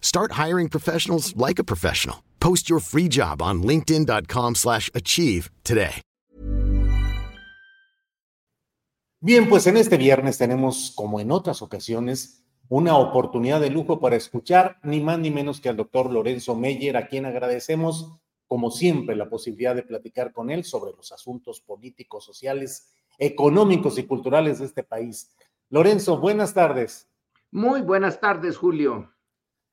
Start hiring professionals like a professional. Post your free job on linkedin.com/achieve slash achieve today. Bien, pues en este viernes tenemos, como en otras ocasiones, una oportunidad de lujo para escuchar ni más ni menos que al doctor Lorenzo Meyer, a quien agradecemos, como siempre, la posibilidad de platicar con él sobre los asuntos políticos, sociales, económicos y culturales de este país. Lorenzo, buenas tardes. Muy buenas tardes, Julio.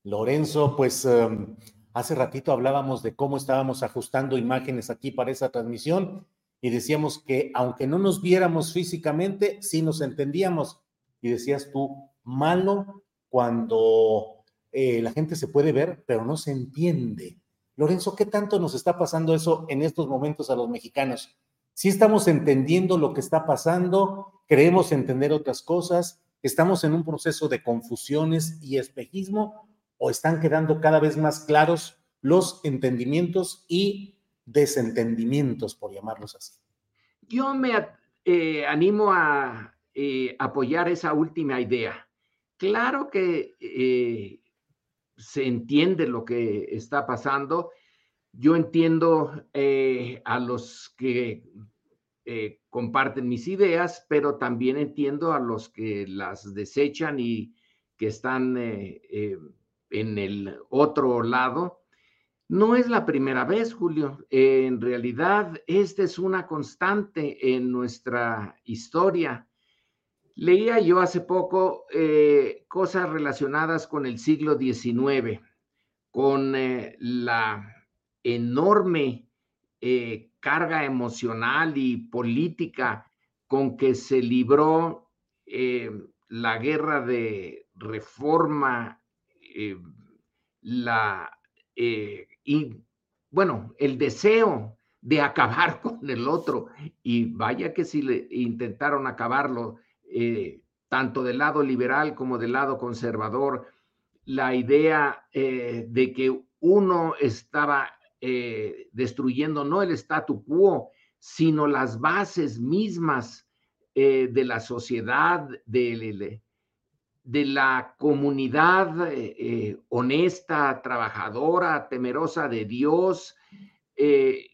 Lorenzo, pues um, hace ratito hablábamos de cómo estábamos ajustando imágenes aquí para esa transmisión y decíamos que aunque no nos viéramos físicamente, sí nos entendíamos. Y decías tú, malo cuando eh, la gente se puede ver, pero no se entiende. Lorenzo, ¿qué tanto nos está pasando eso en estos momentos a los mexicanos? Si estamos entendiendo lo que está pasando, creemos entender otras cosas, estamos en un proceso de confusiones y espejismo o están quedando cada vez más claros los entendimientos y desentendimientos, por llamarlos así. Yo me eh, animo a eh, apoyar esa última idea. Claro que eh, se entiende lo que está pasando. Yo entiendo a los que comparten mis ideas, pero también entiendo a los que las desechan y que están en el otro lado. No es la primera vez, Julio. en realidad, esta es una constante en nuestra historia. Leía yo hace poco eh, cosas relacionadas con el siglo XIX, con eh, la enorme eh, carga emocional y política con que se libró la guerra de reforma eh, la, eh, y, bueno, el deseo de acabar con el otro. Y vaya que si le intentaron acabarlo, eh, tanto del lado liberal como del lado conservador, la idea de que uno estaba destruyendo no el statu quo, sino las bases mismas de la sociedad, del, de la comunidad eh, eh, honesta, trabajadora, temerosa de Dios, eh,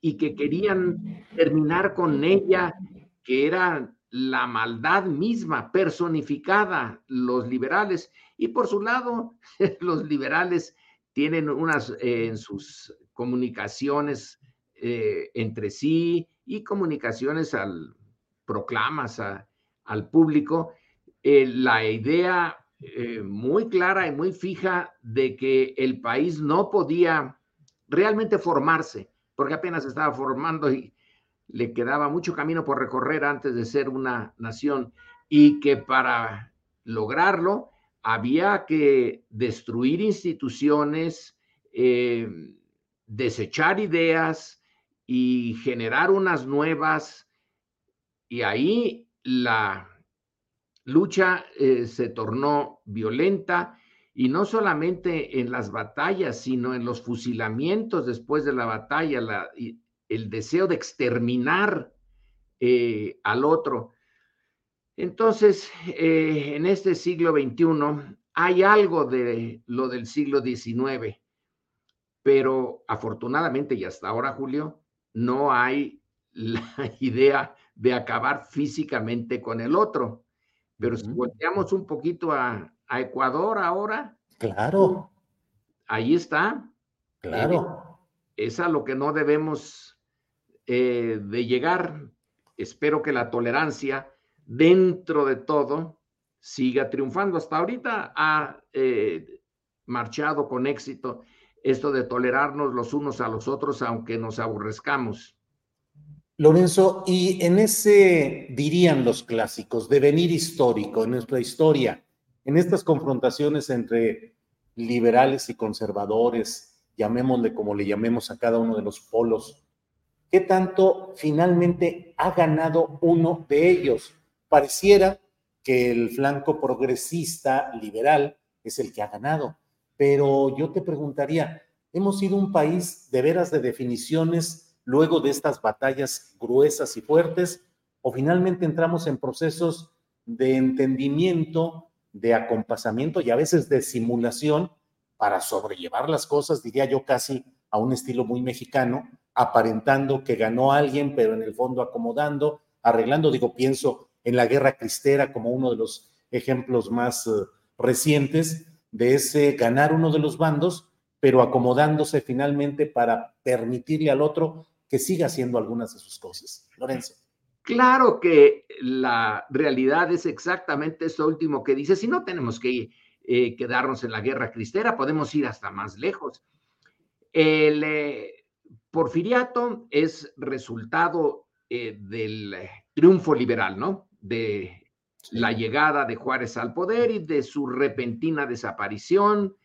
y que querían terminar con ella, que era la maldad misma personificada, los liberales. Y por su lado, los liberales tienen unas en sus comunicaciones entre sí y comunicaciones al proclamas al público, eh, la idea eh, muy clara y muy fija de que el país no podía realmente formarse, porque apenas estaba formando y le quedaba mucho camino por recorrer antes de ser una nación, y que para lograrlo había que destruir instituciones, eh, desechar ideas y generar unas nuevas, y ahí la lucha eh, se tornó violenta y no solamente en las batallas, sino en los fusilamientos después de la batalla, el deseo de exterminar eh, al otro. Entonces, eh, en este siglo XXI hay algo de lo del siglo XIX, pero afortunadamente y hasta ahora, Julio, no hay la idea de acabar físicamente con el otro. Pero si volteamos un poquito a, Ecuador ahora. Claro. Ahí está. Claro. Eh, es a lo que no debemos eh, de llegar. Espero que la tolerancia dentro de todo siga triunfando. Hasta ahorita ha eh, marchado con éxito esto de tolerarnos los unos a los otros, aunque nos aborrezcamos. Lorenzo, y en ese, dirían los clásicos, devenir histórico, en nuestra historia, en estas confrontaciones entre liberales y conservadores, llamémosle como le llamemos a cada uno de los polos, ¿qué tanto finalmente ha ganado uno de ellos? Pareciera que el flanco progresista, liberal, es el que ha ganado. Pero yo te preguntaría, ¿hemos sido un país de veras de definiciones luego de estas batallas gruesas y fuertes? ¿O finalmente entramos en procesos de entendimiento, de acompasamiento y a veces de simulación para sobrellevar las cosas, diría yo casi a un estilo muy mexicano, aparentando que ganó alguien, pero en el fondo acomodando, arreglando, digo, pienso en la guerra cristera como uno de los ejemplos más eh, recientes de ese ganar uno de los bandos, pero acomodándose finalmente para permitirle al otro que siga haciendo algunas de sus cosas. Lorenzo. Claro que la realidad es exactamente esto último que dice, si no tenemos que eh, quedarnos en la guerra cristera, podemos ir hasta más lejos. El eh, porfiriato es resultado del triunfo liberal, ¿no? de la llegada de Juárez al poder y de su repentina desaparición,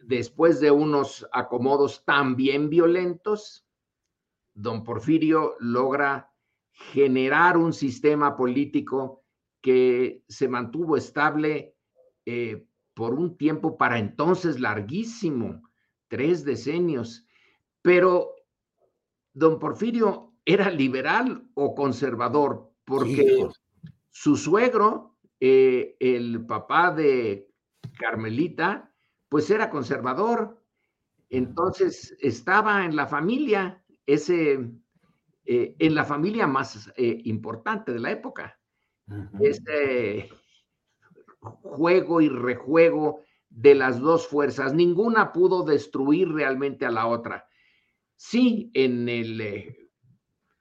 después de unos acomodos también violentos, don Porfirio logra generar un sistema político que se mantuvo estable eh, por un tiempo para entonces larguísimo, tres decenios, pero don Porfirio era liberal o conservador, porque su suegro, eh, el papá de Carmelita, pues era conservador. Entonces estaba en la familia, ese, eh, en la familia más eh, importante de la época. Ese juego y rejuego de las dos fuerzas, ninguna pudo destruir realmente a la otra. Sí, en el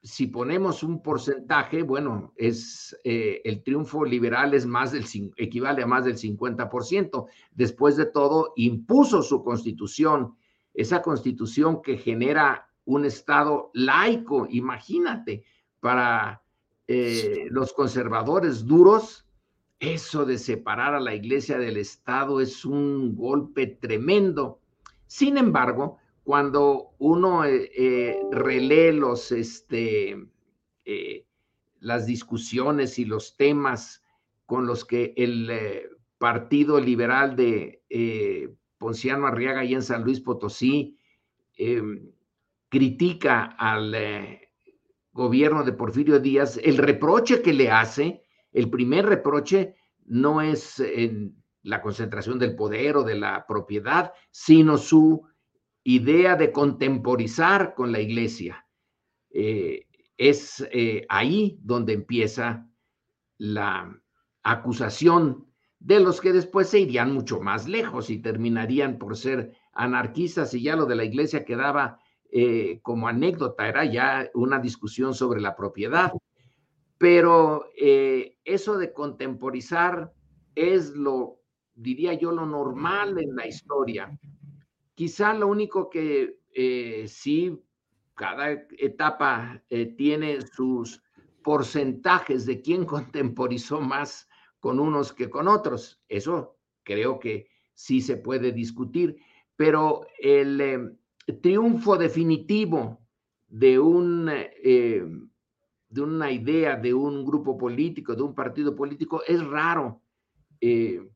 si ponemos un porcentaje, bueno, es eh, el triunfo liberal es más del equivale a más del 50%. Después de todo, impuso su constitución, esa constitución que genera un estado laico, imagínate, para eh, los conservadores duros, eso de separar a la iglesia del estado es un golpe tremendo. Sin embargo, cuando uno eh, eh, relee los, este, eh, las discusiones y los temas con los que el Partido Liberal de Ponciano Arriaga y en San Luis Potosí critica al gobierno de Porfirio Díaz, el reproche que le hace, el primer reproche no es la concentración del poder o de la propiedad, sino su idea de contemporizar con la iglesia. Eh, es eh, ahí donde empieza la acusación de los que después se irían mucho más lejos y terminarían por ser anarquistas y ya lo de la iglesia quedaba eh, como anécdota, era ya una discusión sobre la propiedad. Pero eso de contemporizar es lo, diría yo, lo normal en la historia. Quizá lo único que eh, sí, cada etapa eh, tiene sus porcentajes de quién contemporizó más con unos que con otros. Eso creo que sí se puede discutir, pero el triunfo definitivo de, un, em, de una idea, de un grupo político, de un partido político, es raro. Eh,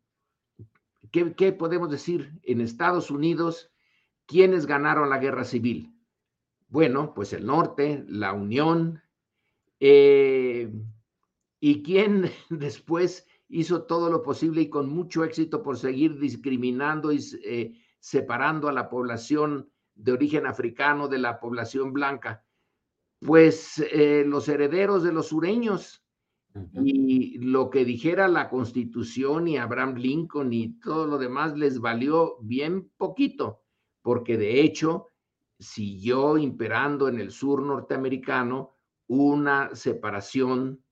¿qué, podemos decir? En Estados Unidos, ¿quiénes ganaron la guerra civil? Bueno, pues el norte, la Unión, eh, y quién después hizo todo lo posible y con mucho éxito por seguir discriminando y eh, separando a la población de origen africano de la población blanca. pues eh, los herederos de los sureños. Y lo que dijera la constitución y Abraham Lincoln y todo lo demás les valió bien poquito, porque de hecho siguió imperando en el sur norteamericano una separación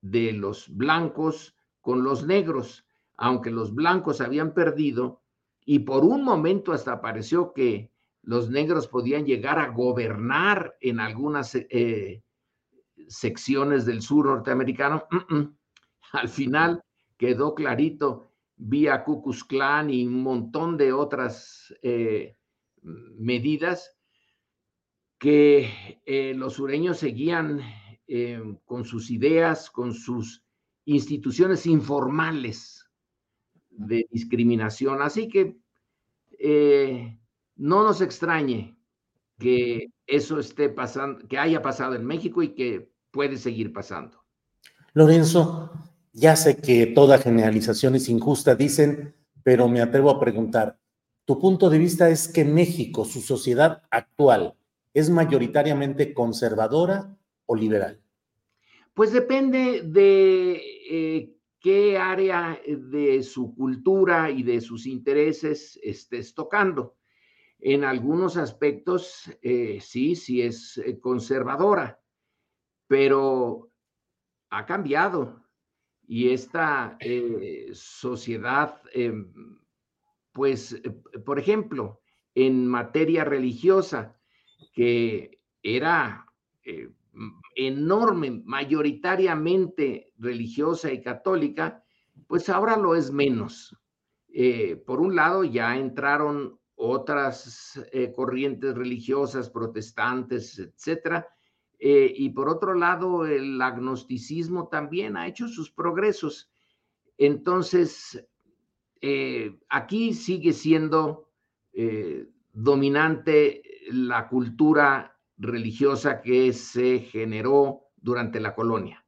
de los blancos con los negros, aunque los blancos habían perdido y por un momento hasta pareció que los negros podían llegar a gobernar en algunas eh, secciones del sur norteamericano. Al final quedó clarito vía Ku Klux Klan y un montón de otras eh, medidas que eh, los sureños seguían con sus ideas, con sus instituciones informales de discriminación. Así que no nos extrañe que eso esté pasando, que haya pasado en México y que puede seguir pasando. Lorenzo, ya sé que toda generalización es injusta, dicen, pero me atrevo a preguntar, ¿tu punto de vista es que México, su sociedad actual, es mayoritariamente conservadora o liberal? Pues depende de eh, qué área de su cultura y de sus intereses estés tocando. En algunos aspectos, eh, sí, sí es eh, conservadora, pero ha cambiado y esta eh, sociedad, pues, por ejemplo, en materia religiosa, que era enorme, mayoritariamente religiosa y católica, pues ahora lo es menos. por un lado, ya entraron otras eh, corrientes religiosas, protestantes, etcétera. Eh, y por otro lado, el agnosticismo también ha hecho sus progresos. Entonces, eh, aquí sigue siendo dominante la cultura religiosa que se generó durante la colonia.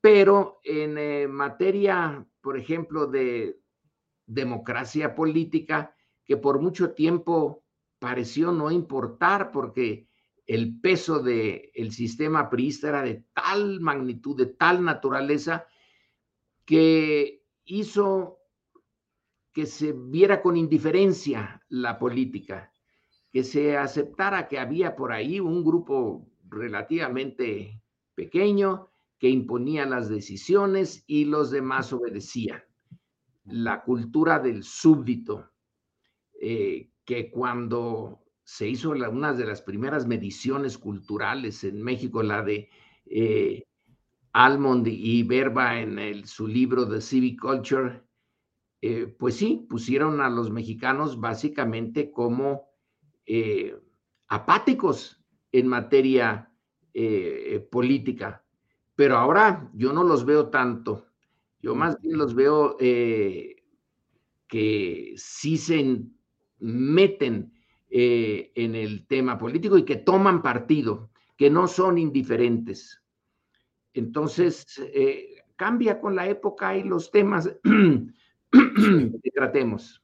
Pero en materia, por ejemplo, de democracia política, que por mucho tiempo pareció no importar porque el peso del el sistema priista era de tal magnitud, de tal naturaleza, que hizo que se viera con indiferencia la política, que se aceptara que había por ahí un grupo relativamente pequeño que imponía las decisiones y los demás obedecían. La cultura del súbdito, eh, que cuando se hizo una de las primeras mediciones culturales en México, la de eh, Almond y Verba en su libro The Civic Culture, eh, pues sí, pusieron a los mexicanos básicamente como apáticos en materia política. Pero ahora yo no los veo tanto. Yo más bien los veo que sí se meten eh, en el tema político y que toman partido, que no son indiferentes. Entonces, eh, cambia con la época y los temas que tratemos.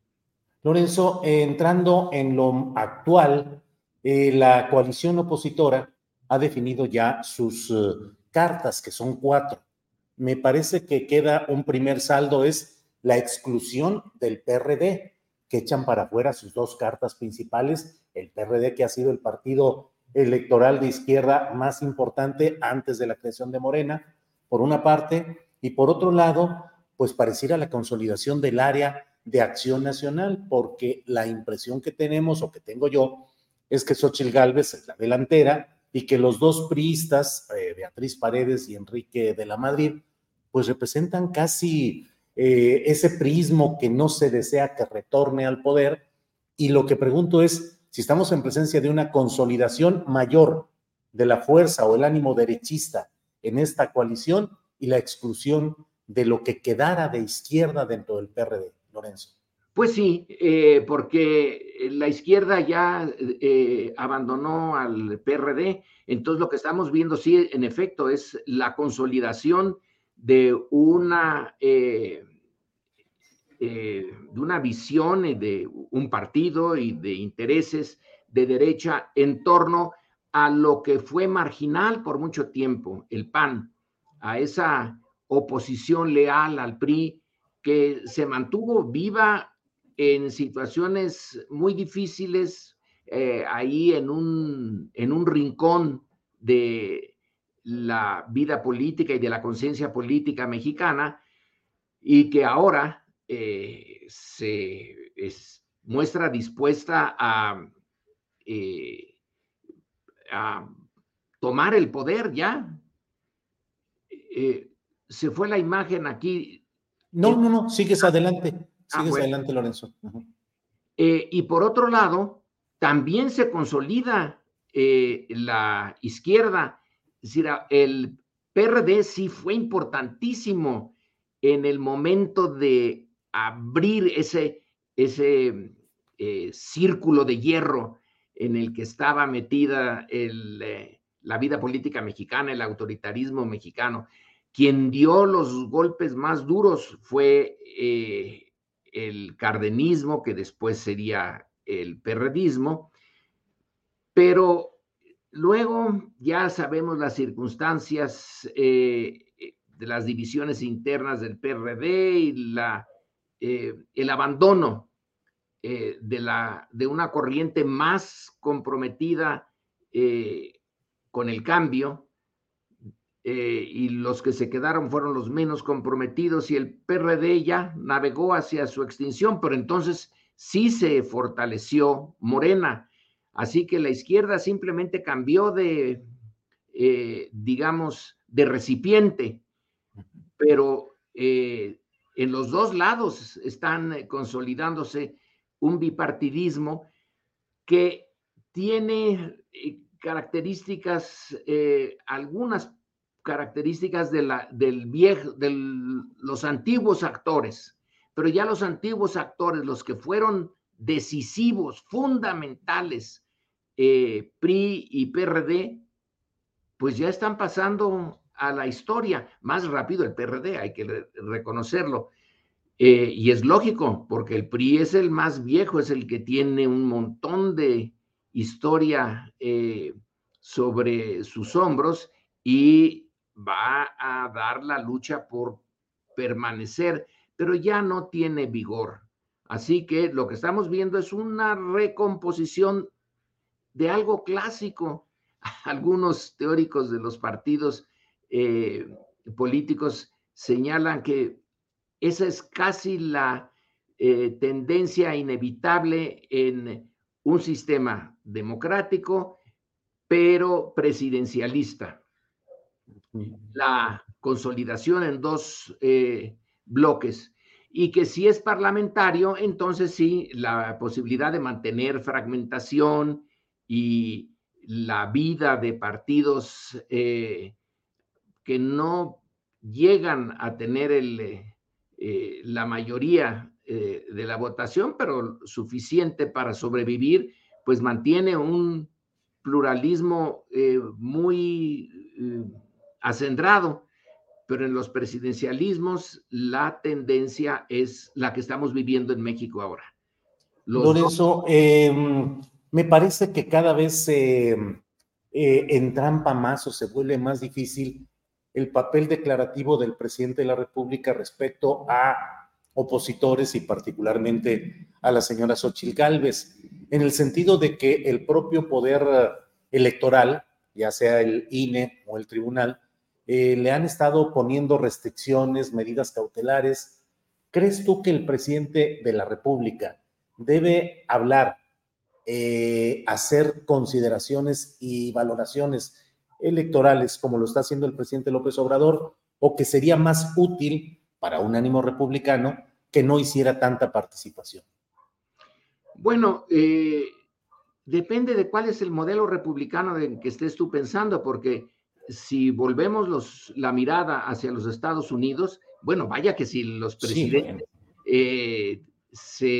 Lorenzo, entrando en lo actual, eh, la coalición opositora ha definido ya sus cartas, que son cuatro. Me parece que queda un primer saldo, es la exclusión del PRD que echan para afuera sus dos cartas principales, el PRD, que ha sido el partido electoral de izquierda más importante antes de la creación de Morena, por una parte, y por otro lado, pues pareciera la consolidación del área de acción nacional, porque la impresión que tenemos o que tengo yo es que Xochitl Gálvez es la delantera y que los dos priistas, eh, Beatriz Paredes y Enrique de la Madrid, pues representan casi eh, ese prismo que no se desea que retorne al poder. Y lo que pregunto es si estamos en presencia de una consolidación mayor de la fuerza o el ánimo derechista en esta coalición y la exclusión de lo que quedara de izquierda dentro del PRD, Lorenzo. Pues sí, eh, porque la izquierda ya eh, abandonó al PRD, entonces lo que estamos viendo, sí, en efecto, es la consolidación de una, eh, eh, de una visión de un partido y de intereses de derecha en torno a lo que fue marginal por mucho tiempo, el PAN, a esa oposición leal al PRI que se mantuvo viva en situaciones muy difíciles, eh, ahí en un, en un rincón de la vida política y de la conciencia política mexicana, y que ahora eh, se muestra dispuesta a, eh, a, tomar el poder ya. se fue la imagen aquí. No, no, no, sigues adelante, ah, sigues adelante, Lorenzo. y por otro lado, también se consolida eh, la izquierda. Es decir, el PRD sí fue importantísimo en el momento de abrir ese, ese eh, círculo de hierro en el que estaba metida eh, la vida política mexicana, el autoritarismo mexicano. Quien dio los golpes más duros fue el cardenismo, que después sería el perredismo, pero luego ya sabemos las circunstancias eh, de las divisiones internas del PRD y la, eh, el abandono eh, de, la, de una corriente más comprometida con el cambio, y los que se quedaron fueron los menos comprometidos y el PRD ya navegó hacia su extinción, pero entonces sí se fortaleció Morena. Así que la izquierda simplemente cambió de, eh, digamos, de recipiente, pero eh, en los dos lados están consolidándose un bipartidismo que tiene eh, características, algunas características de la, del viejo, de los antiguos actores pero ya los antiguos actores, los que fueron decisivos, fundamentales, eh, PRI y PRD, pues ya están pasando a la historia más rápido el PRD, hay que reconocerlo. Eh, y es lógico, porque el PRI es el más viejo, es el que tiene un montón de historia eh, sobre sus hombros y va a dar la lucha por permanecer pero ya no tiene vigor. Así que lo que estamos viendo es una recomposición de algo clásico. Algunos teóricos de los partidos eh, políticos señalan que esa es casi la eh, tendencia inevitable en un sistema democrático, pero presidencialista. La consolidación en dos eh, bloques y que si es parlamentario, entonces sí, la posibilidad de mantener fragmentación y la vida de partidos que no llegan a tener el, eh, la mayoría eh, de la votación, pero suficiente para sobrevivir, pues mantiene un pluralismo muy acendrado pero en los presidencialismos la tendencia es la que estamos viviendo en México ahora. Lorenzo, em, me parece que cada vez se eh, entrampa más o se vuelve más difícil el papel declarativo del presidente de la República respecto a opositores y particularmente a la señora Xochitl Gálvez, en el sentido de que el propio poder electoral, ya sea el INE o el tribunal, eh, le han estado poniendo restricciones, medidas cautelares. ¿Crees tú que el presidente de la República debe hablar, eh, hacer consideraciones y valoraciones electorales como lo está haciendo el presidente López Obrador o que sería más útil para un ánimo republicano que no hiciera tanta participación? Bueno, eh, depende de cuál es el modelo republicano en que estés tú pensando, porque si volvemos los, la mirada hacia los Estados Unidos, bueno, vaya que si los presidentes eh, se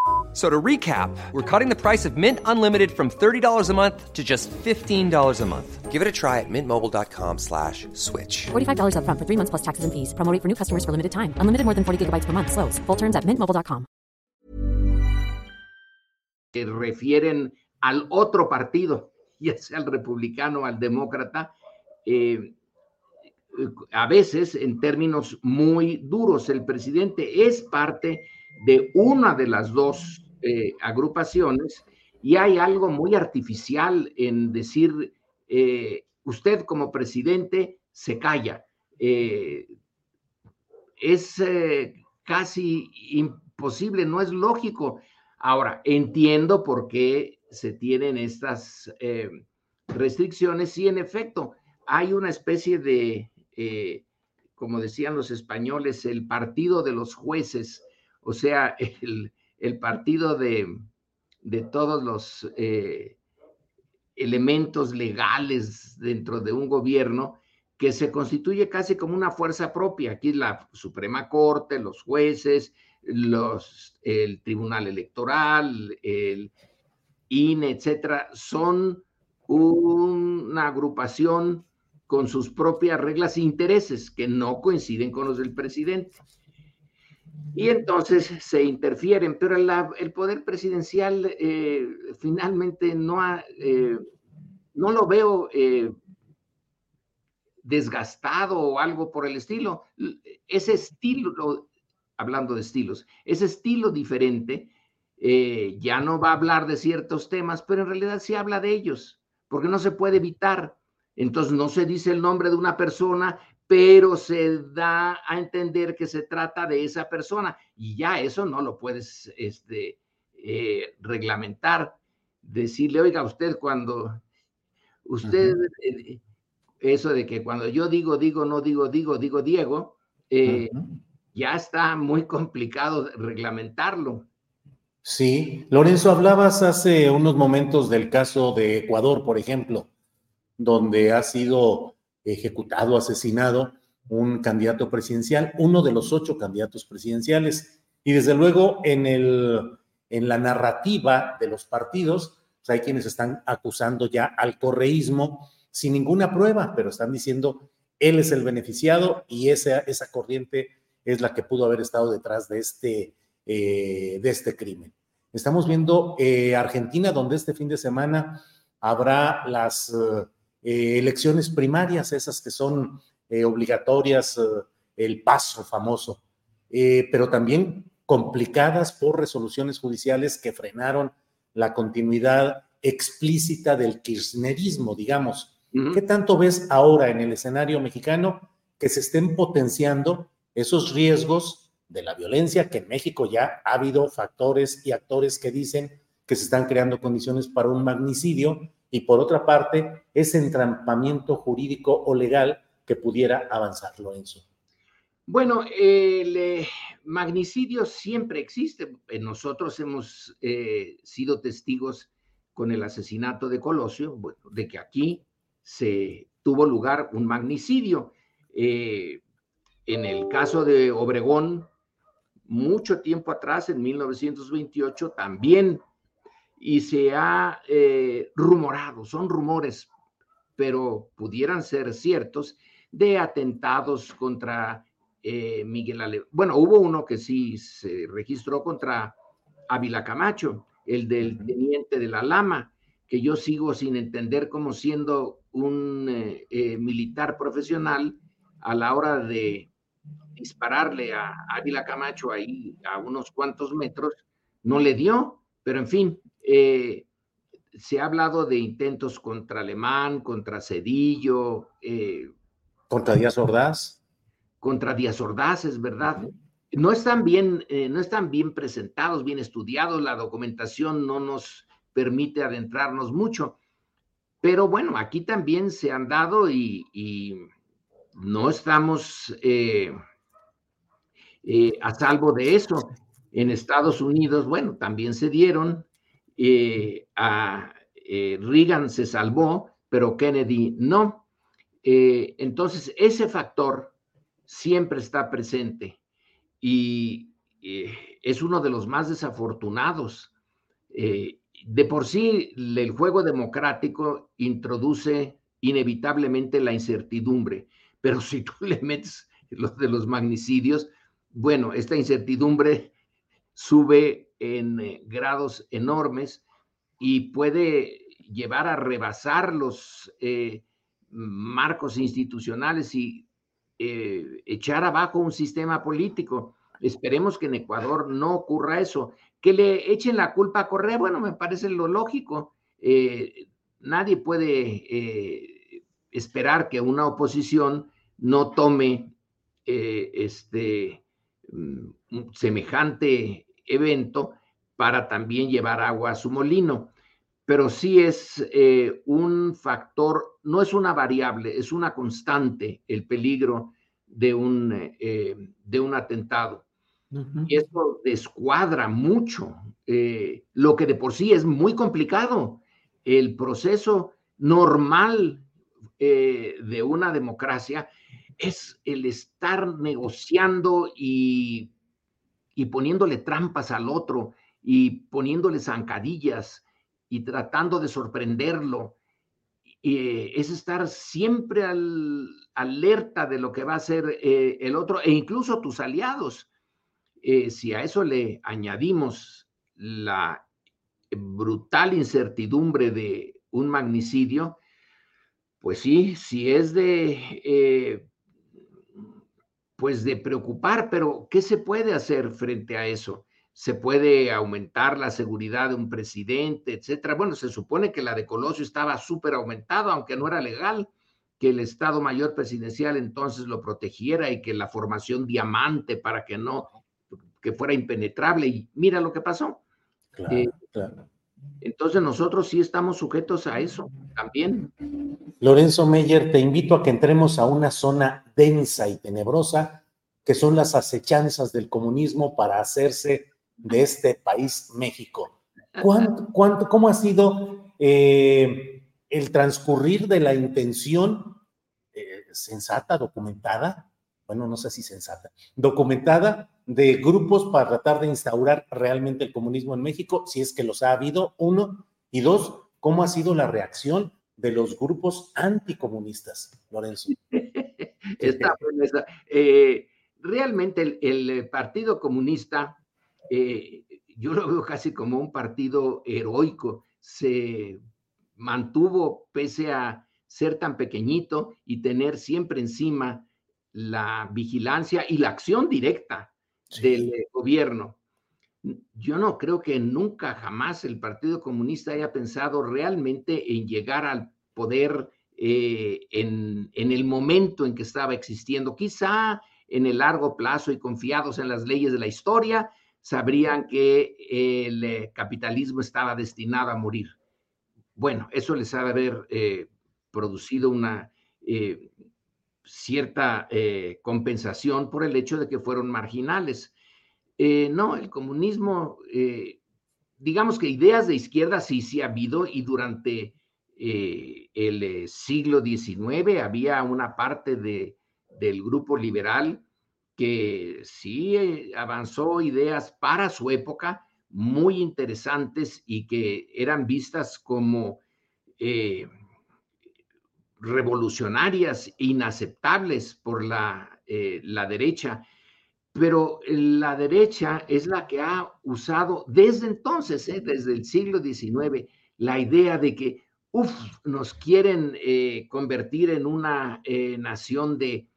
So to recap, we're cutting the price of Mint Unlimited from $30 a month to just $15 a month. Give it a try at mintmobile.com slash switch. $45 upfront for three months plus taxes and fees. Promo rate for new customers for limited time. Unlimited more than 40 gigabytes per month. Slows. Full terms at mintmobile.com. Que refieren al otro partido, ya sea el republicano al demócrata, eh, a veces en términos muy duros. El presidente es parte de una de las dos eh, agrupaciones y hay algo muy artificial en decir, eh, usted como presidente se calla. Eh, es casi imposible, no es lógico. Ahora, entiendo por qué se tienen estas restricciones y en efecto hay una especie de, como decían los españoles, el partido de los jueces o sea, el, partido de, todos los eh, elementos legales dentro de un gobierno que se constituye casi como una fuerza propia. Aquí la Suprema Corte, los jueces, los, el Tribunal Electoral, el INE, etcétera, son una agrupación con sus propias reglas e intereses que no coinciden con los del presidente y entonces se interfieren, pero el poder presidencial eh, finalmente no, eh, no lo veo eh, desgastado o algo por el estilo. Ese estilo, hablando de estilos, ese estilo diferente ya no va a hablar de ciertos temas, pero en realidad sí habla de ellos, porque no se puede evitar. Entonces no se dice el nombre de una persona pero se da a entender que se trata de esa persona y ya eso no lo puedes este, eh, reglamentar. Decirle, oiga, usted cuando, usted, eh, eso de que cuando yo digo, digo, no digo, digo, digo, Diego, eh, ya está muy complicado reglamentarlo. Sí, Lorenzo, hablabas hace unos momentos del caso de Ecuador, por ejemplo, donde ha sido ejecutado, asesinado un candidato presidencial, uno de los ocho candidatos presidenciales. Y desde luego en, el, en la narrativa de los partidos, pues, hay quienes están acusando ya al correísmo sin ninguna prueba, pero están diciendo él es el beneficiado y esa, esa corriente es la que pudo haber estado detrás de este, eh, de este crimen. Estamos viendo eh, Argentina, donde este fin de semana habrá las eh, eh, elecciones primarias, esas que son eh, obligatorias, eh, el paso famoso, pero también complicadas por resoluciones judiciales que frenaron la continuidad explícita del kirchnerismo, digamos. ¿Qué tanto ves ahora en el escenario mexicano que se estén potenciando esos riesgos de la violencia, que en México ya ha habido factores y actores que dicen que se están creando condiciones para un magnicidio y por otra parte, ese entrampamiento jurídico o legal que pudiera avanzar, Lorenzo. Bueno, el eh, magnicidio siempre existe. Eh, nosotros hemos eh, sido testigos con el asesinato de Colosio, bueno, de que aquí se tuvo lugar un magnicidio. en el caso de Obregón, mucho tiempo atrás, en 1928, también y se ha eh, rumorado, son rumores, pero pudieran ser ciertos, de atentados contra eh, Miguel Ale. Bueno, hubo uno que sí se registró contra Ávila Camacho, el del teniente de la Lama, que yo sigo sin entender cómo siendo un eh, militar profesional a la hora de dispararle a Ávila Camacho ahí a unos cuantos metros, no le dio, pero en fin, eh, se ha hablado de intentos contra Alemán, contra Cedillo. Eh, ¿Contra Díaz Ordaz? Contra Díaz Ordaz, es verdad. no están bien, eh, no están bien presentados, bien estudiados, la documentación no nos permite adentrarnos mucho. Pero bueno, aquí también se han dado y, no estamos eh, a salvo de eso. En Estados Unidos, bueno, también se dieron, a Reagan se salvó, pero Kennedy no. entonces, ese factor siempre está presente y eh, es uno de los más desafortunados. Eh, de por sí, el juego democrático introduce inevitablemente la incertidumbre, pero si tú le metes los de los magnicidios, bueno, esta incertidumbre sube en eh, grados enormes y puede llevar a rebasar los marcos institucionales y eh, echar abajo un sistema político. Esperemos que en Ecuador no ocurra eso. Que le echen la culpa a Correa, bueno, me parece lo lógico. Eh, nadie puede eh, esperar que una oposición no tome este mm, semejante evento para también llevar agua a su molino. Pero sí es un factor no es una variable, es una constante el peligro de un, eh, de un atentado. Y eso descuadra mucho eh, lo que de por sí es muy complicado. El proceso normal eh, de una democracia es el estar negociando y, y poniéndole trampas al otro y poniéndole zancadillas y tratando de sorprenderlo eh, es estar siempre al, alerta de lo que va a hacer eh, el otro e incluso tus aliados. Eh, si a eso le añadimos la brutal incertidumbre de un magnicidio, pues sí, sí es de, pues de preocupar, pero ¿qué se puede hacer frente a eso? se puede aumentar la seguridad de un presidente, etcétera. Bueno, se supone que la de Colosio estaba súper aumentada, aunque no era legal, que el Estado Mayor Presidencial entonces lo protegiera y que la formación diamante para que no, que fuera impenetrable. Y mira lo que pasó. Eh, entonces nosotros sí estamos sujetos a eso también. Lorenzo Meyer, te invito a que entremos a una zona densa y tenebrosa que son las acechanzas del comunismo para hacerse de este país, México. ¿Cuánto, cuánto, ¿Cómo ha sido eh, el transcurrir de la intención eh, sensata, documentada? Bueno, no sé si sensata, documentada de grupos para tratar de instaurar realmente el comunismo en México, si es que los ha habido, uno, y dos, ¿cómo ha sido la reacción de los grupos anticomunistas, Lorenzo? Está eh, realmente el, el, Partido Comunista eh, yo lo veo casi como un partido heroico. Se mantuvo pese a ser tan pequeñito y tener siempre encima la vigilancia y la acción directa del gobierno. Yo no creo que nunca jamás el Partido Comunista haya pensado realmente en llegar al poder eh, en, en, el momento en que estaba existiendo, quizá en el largo plazo y confiados en las leyes de la historia, sabrían que el eh, capitalismo estaba destinado a morir. Bueno, eso les ha de haber eh, producido una eh, cierta compensación por el hecho de que fueron marginales. no, el comunismo, digamos que ideas de izquierda sí, sí ha habido y durante el siglo XIX había una parte de, del grupo liberal que sí eh, avanzó ideas para su época muy interesantes y que eran vistas como eh, revolucionarias, inaceptables por la, eh, la derecha. Pero la derecha es la que ha usado desde entonces, desde el siglo XIX, la idea de que, uff, nos quieren convertir en una nación de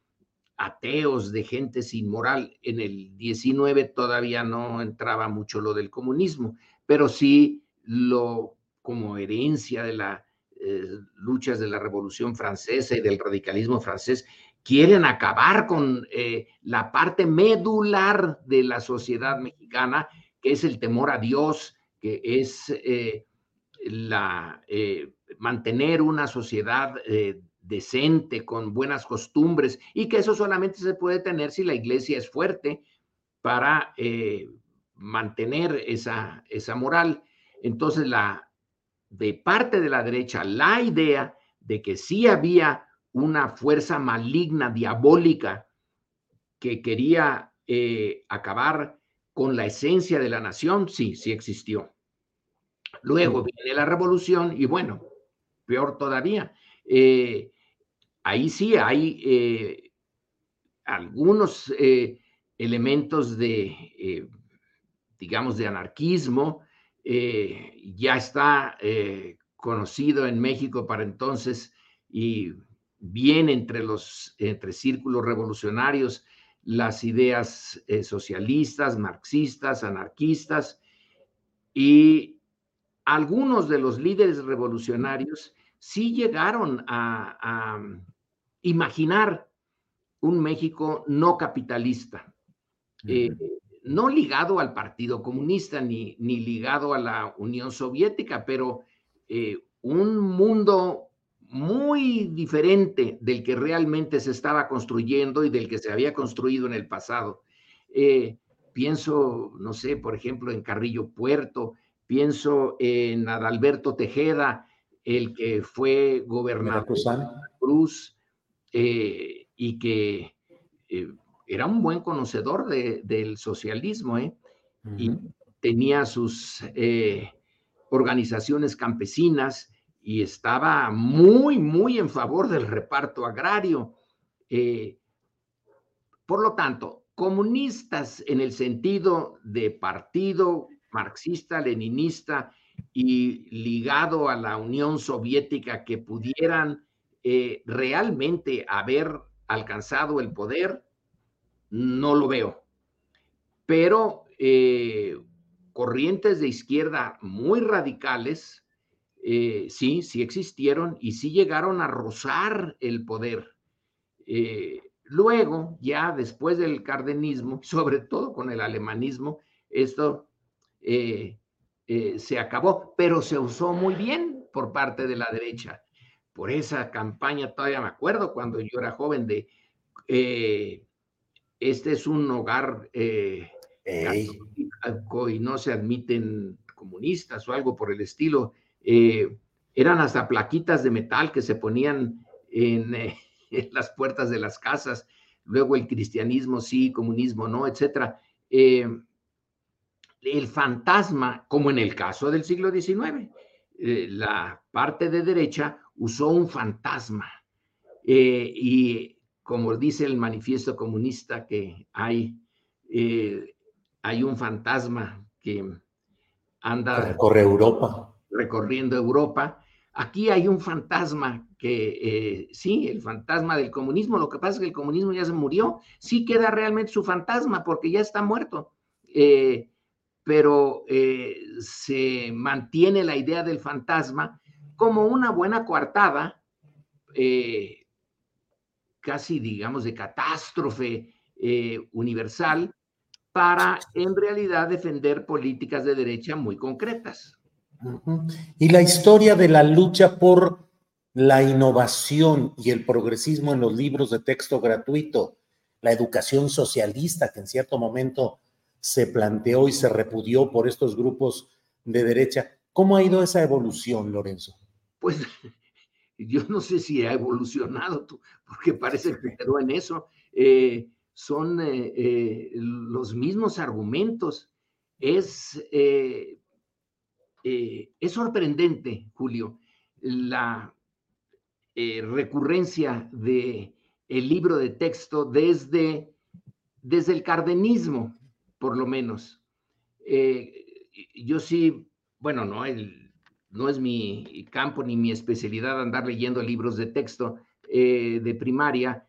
ateos, de gente sin moral. En el 19 todavía no entraba mucho lo del comunismo, pero sí lo como herencia de las eh, luchas de la Revolución Francesa y del radicalismo francés, quieren acabar con eh, la parte medular de la sociedad mexicana, que es el temor a Dios, que es eh, la, mantener una sociedad decente, con buenas costumbres, y que eso solamente se puede tener si la iglesia es fuerte para mantener esa, esa moral. Entonces, la, de parte de la derecha, la idea de que sí había una fuerza maligna, diabólica, que quería eh, acabar con la esencia de la nación, sí, sí existió. Luego viene la revolución y bueno, peor todavía, eh, ahí sí hay eh, algunos elementos de digamos, de anarquismo, eh, ya está eh, conocido en México para entonces y bien entre los entre círculos revolucionarios las ideas eh, socialistas, marxistas, anarquistas y algunos de los líderes revolucionarios sí llegaron a, imaginar un México no capitalista no ligado al Partido Comunista ni, ni ligado a la Unión Soviética, pero eh, un mundo muy diferente del que realmente se estaba construyendo y del que se había construido en el pasado. Eh, pienso, no sé, por ejemplo, en Carrillo Puerto, pienso en Adalberto Tejeda, el que fue gobernador de Cruz eh, y que era un buen conocedor del socialismo, ¿eh? Y tenía sus eh, organizaciones campesinas y estaba muy, muy en favor del reparto agrario. Eh, por lo tanto, comunistas en el sentido de partido marxista, leninista y ligado a la Unión Soviética que pudieran realmente haber alcanzado el poder, no lo veo. Pero eh, corrientes de izquierda muy radicales, eh, sí, sí existieron y sí llegaron a rozar el poder. Eh, luego, ya después del cardenismo, sobre todo con el alemanismo, esto se acabó, pero se usó muy bien por parte de la derecha. Por esa campaña, todavía me acuerdo cuando yo era joven de este es un hogar eh, y no se admiten comunistas o algo por el estilo. Eh, eran hasta plaquitas de metal que se ponían en, eh, en, las puertas de las casas. Luego el cristianismo sí, comunismo no, etcétera. el fantasma, como en el caso del siglo XIX, la parte de derecha usó un fantasma y como dice el manifiesto comunista, que hay, eh, hay un fantasma que anda... Recorre Europa. Recorriendo Europa. Aquí hay un fantasma que, eh, sí, el fantasma del comunismo. Lo que pasa es que el comunismo ya se murió. Sí queda realmente su fantasma porque ya está muerto. Eh, pero se mantiene la idea del fantasma como una buena coartada casi, digamos, de catástrofe eh, universal para en realidad defender políticas de derecha muy concretas. Y la historia de la lucha por la innovación y el progresismo en los libros de texto gratuito, la educación socialista que en cierto momento se planteó y se repudió por estos grupos de derecha. ¿Cómo ha ido esa evolución, Lorenzo? Pues yo no sé si ha evolucionado, porque parece que quedó en eso. Eh, son eh, eh, los mismos argumentos. Es, es sorprendente, Julio, la recurrencia de el libro de texto desde, desde el cardenismo, por lo menos. yo sí, bueno, no, el, no es mi campo ni mi especialidad andar leyendo libros de texto eh, de primaria,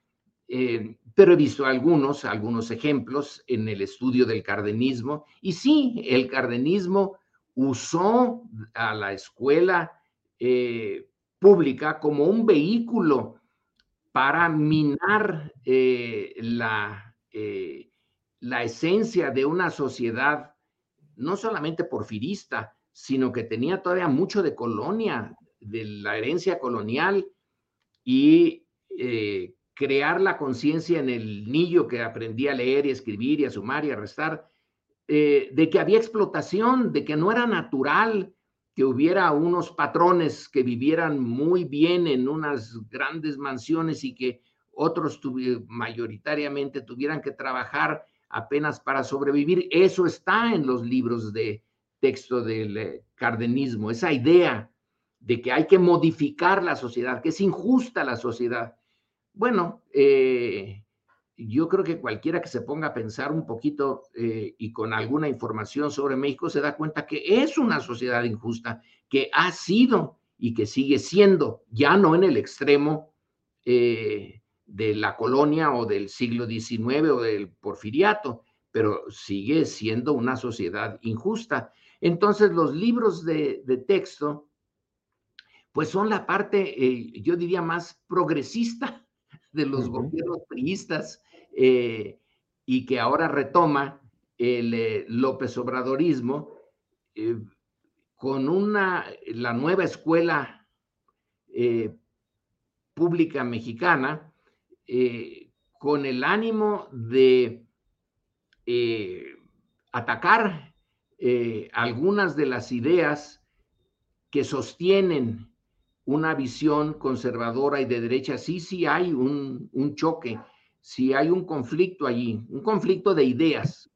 eh, pero he visto algunos, algunos ejemplos en el estudio del cardenismo. Y sí, el cardenismo usó a la escuela eh, pública como un vehículo para minar la, la esencia de una sociedad no solamente porfirista, sino que tenía todavía mucho de colonia, de la herencia colonial y eh, crear la conciencia en el niño que aprendía a leer y escribir y a sumar y a restar, de que había explotación, de que no era natural que hubiera unos patrones que vivieran muy bien en unas grandes mansiones y que otros mayoritariamente tuvieran que trabajar apenas para sobrevivir. Eso está en los libros de texto del eh, cardenismo, esa idea de que hay que modificar la sociedad, que es injusta la sociedad. Bueno, eh, yo creo que cualquiera que se ponga a pensar un poquito eh, y con alguna información sobre México se da cuenta que es una sociedad injusta, que ha sido y que sigue siendo, ya no en el extremo de la colonia o del siglo XIX o del porfiriato, pero sigue siendo una sociedad injusta. Entonces los libros de, texto, pues son la parte, eh, yo diría, más progresista de los gobiernos priistas eh, y que ahora retoma el eh, López Obradorismo con una, la nueva escuela pública mexicana, con el ánimo de atacar algunas de las ideas que sostienen una visión conservadora y de derecha, sí, sí hay un, un choque si hay un conflicto allí, un conflicto de ideas.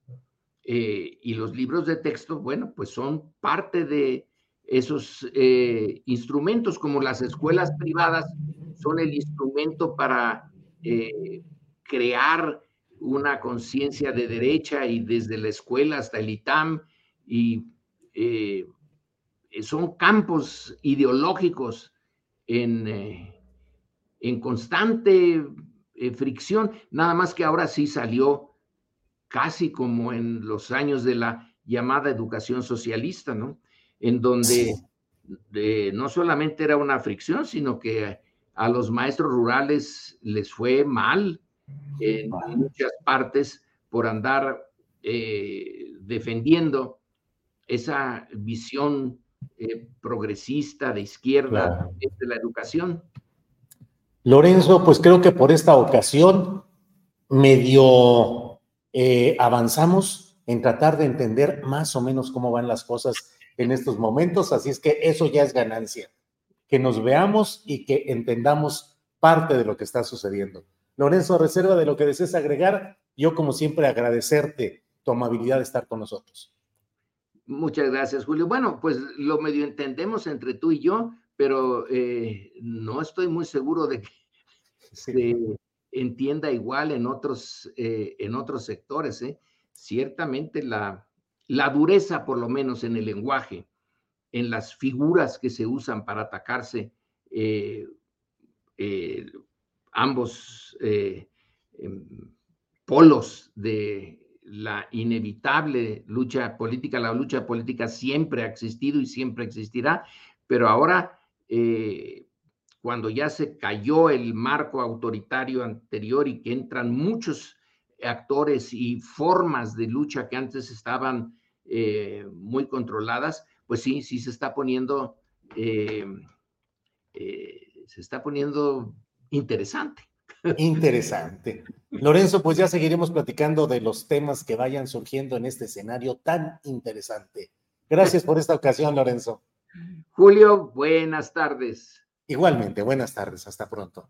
Eh, y los libros de texto, bueno, pues son parte de esos eh, instrumentos, como las escuelas privadas son el instrumento para eh, crear una conciencia de derecha y desde la escuela hasta el ITAM, y son campos ideológicos en, en constante eh, fricción, nada más que ahora sí salió casi como en los años de la llamada educación socialista, ¿no? En donde no solamente era una fricción, sino que a los maestros rurales les fue mal en muchas partes por andar eh, defendiendo esa visión eh, progresista de izquierda de la educación. Lorenzo, pues creo que por esta ocasión medio eh, avanzamos en tratar de entender más o menos cómo van las cosas en estos momentos, así es que eso ya es ganancia, que nos veamos y que entendamos parte de lo que está sucediendo. Lorenzo, reserva de lo que desees agregar, yo como siempre agradecerte tu amabilidad de estar con nosotros. Muchas gracias, Julio. Bueno, pues lo medio entendemos entre tú y yo, pero eh, no estoy muy seguro de que se entienda igual en otros, eh, en otros sectores. ¿eh? Ciertamente la, la dureza, por lo menos en el lenguaje, en las figuras que se usan para atacarse ambos em, polos de la inevitable lucha política, la lucha política siempre ha existido y siempre existirá, pero ahora eh, cuando ya se cayó el marco autoritario anterior y que entran muchos actores y formas de lucha que antes estaban eh, muy controladas, pues sí, sí se está poniendo, eh, se está poniendo interesante. Interesante. Lorenzo, pues ya seguiremos platicando de los temas que vayan surgiendo en este escenario tan interesante. Gracias por esta ocasión, Lorenzo. Julio, buenas tardes. Igualmente, buenas tardes. Hasta pronto.